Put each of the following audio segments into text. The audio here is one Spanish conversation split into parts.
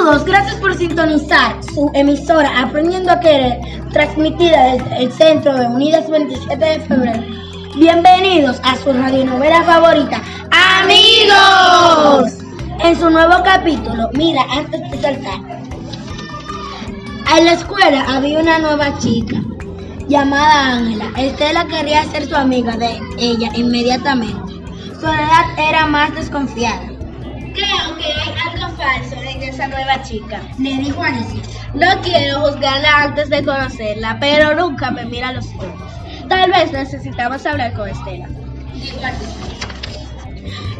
Gracias por sintonizar su emisora Aprendiendo a Querer, transmitida desde el Centro de Unidas 27 de Febrero. Bienvenidos a su radionovela favorita, Amigos. En su nuevo capítulo, mira, antes de saltar. En la escuela había una nueva chica llamada Ángela. Estela quería ser su amiga de ella inmediatamente. Soledad era más desconfiada. Creo que falso en esa nueva chica. Le dijo Alicia. No quiero juzgarla antes de conocerla, pero nunca me mira a los ojos. Tal vez necesitamos hablar con Estela. Dijo Alicia.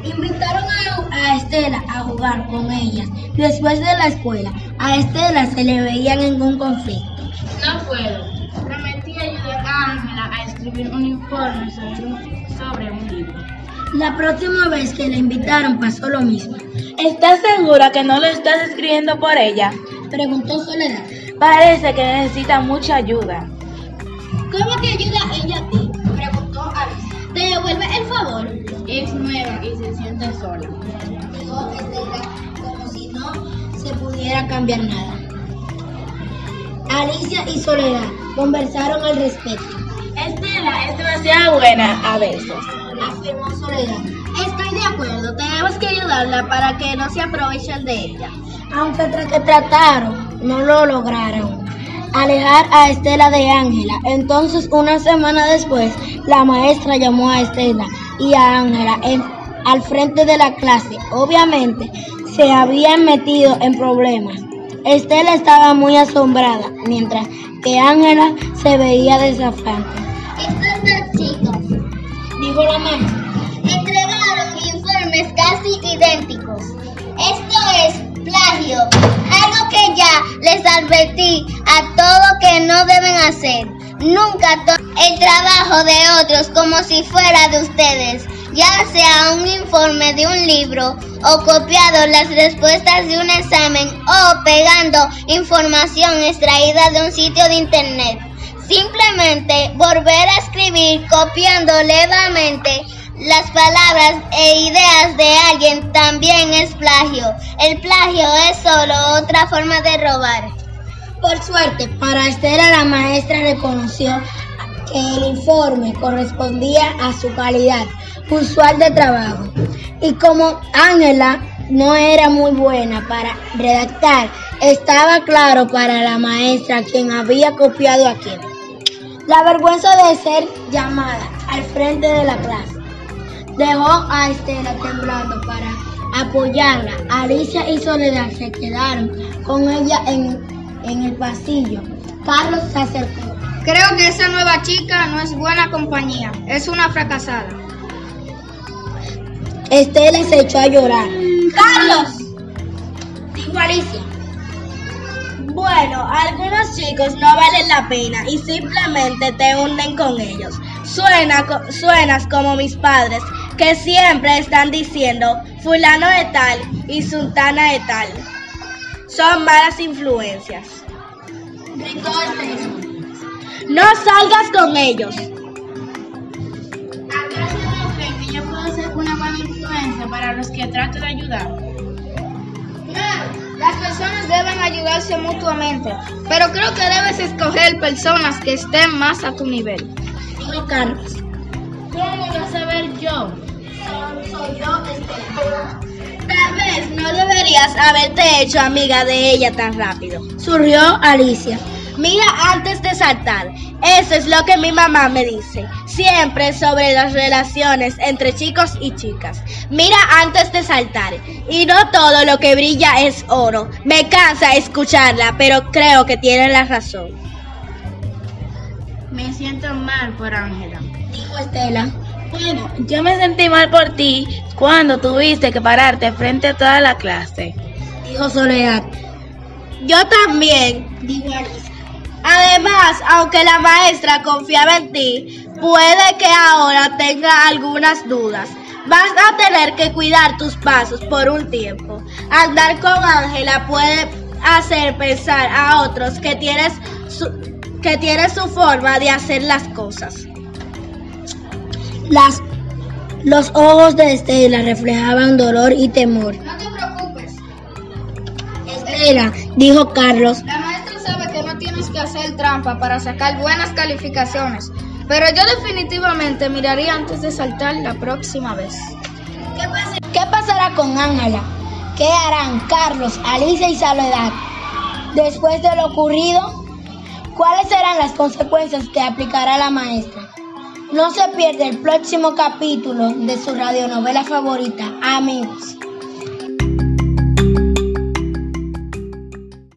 Invitaron a, Estela a jugar con ellas. Después de la escuela, a Estela se le veían en un conflicto. No puedo. Prometí ayudar a Ángela a escribir un informe sobre un libro. La próxima vez que la invitaron pasó lo mismo. ¿Estás segura que no lo estás escribiendo por ella? Preguntó Soledad. Parece que necesita mucha ayuda. ¿Cómo te ayuda ella a ti? Preguntó Alicia. ¿Te devuelve el favor? Es nueva y se siente sola. Dijo Estela como si no se pudiera cambiar nada. Alicia y Soledad conversaron al respecto. Estela es demasiado buena a veces. Afirmó Soledad. Estoy de acuerdo, tenemos que ayudarla para que no se aprovechen de ella. Aunque tra- trataron, no lo lograron. Alejar a Estela de Ángela. Entonces, una semana después, la maestra llamó a Estela y a Ángela al frente de la clase. Obviamente, se habían metido en problemas. Estela estaba muy asombrada, mientras que Ángela se veía desafiante. Estos dos chicos Entregaron informes casi idénticos. Esto es plagio, algo que ya les advertí a todo que no deben hacer. Nunca tomen el trabajo de otros como si fuera de ustedes, ya sea un informe de un libro o copiado las respuestas de un examen o pegando información extraída de un sitio de internet. Simplemente volver a copiando levemente las palabras e ideas de alguien también es plagio. El plagio es solo otra forma de robar. Por suerte, para Estela la maestra reconoció que el informe correspondía a su calidad usual de trabajo. Y como Ángela no era muy buena para redactar, estaba claro para la maestra quién había copiado a quién. La vergüenza de ser llamada al frente de la clase dejó a Estela temblando para apoyarla. Alicia y Soledad se quedaron con ella en, en el pasillo. Carlos se acercó. Creo que esa nueva chica no es buena compañía, es una fracasada. Estela se echó a llorar. ¡Carlos! Dijo Alicia. Bueno, algunos chicos no valen la pena y simplemente te hunden con ellos. Suena, suenas como mis padres, que siempre están diciendo fulano de tal y sultana de tal. Son malas influencias. Estela. No salgas con ellos. ¿Acaso no que yo puedo ser una mala influencia para los que trato de ayudar? Claro, las personas deben mutuamente, pero creo que debes escoger personas que estén más a tu nivel. Dijo Carlos. ¿Cómo a saber yo? Soy yo, Estela. Tal vez no deberías haberte hecho amiga de ella tan rápido. Surgió Alicia. Mira antes de saltar. Eso es lo que mi mamá me dice. Siempre sobre las relaciones entre chicos y chicas. Mira antes de saltar. Y no todo lo que brilla es oro. Me cansa escucharla, pero creo que tiene la razón. Me siento mal por Ángela. Dijo Estela. Bueno, yo me sentí mal por ti cuando tuviste que pararte frente a toda la clase. Dijo Soledad. Yo también. Dijo Alicia. Además, aunque la maestra confiaba en ti, puede que ahora tenga algunas dudas. Vas a tener que cuidar tus pasos por un tiempo. Andar con Ángela puede hacer pensar a otros que tienes su, que tienes su forma de hacer las cosas. Las, los ojos de Estela reflejaban dolor y temor. No te preocupes. Estela dijo Carlos. La que hacer trampa para sacar buenas calificaciones, pero yo definitivamente miraría antes de saltar la próxima vez. ¿Qué pasará con Ángela? ¿Qué harán Carlos, Alicia y Soledad después de lo ocurrido? ¿Cuáles serán las consecuencias que aplicará la maestra? No se pierde el próximo capítulo de su radionovela favorita, amigos.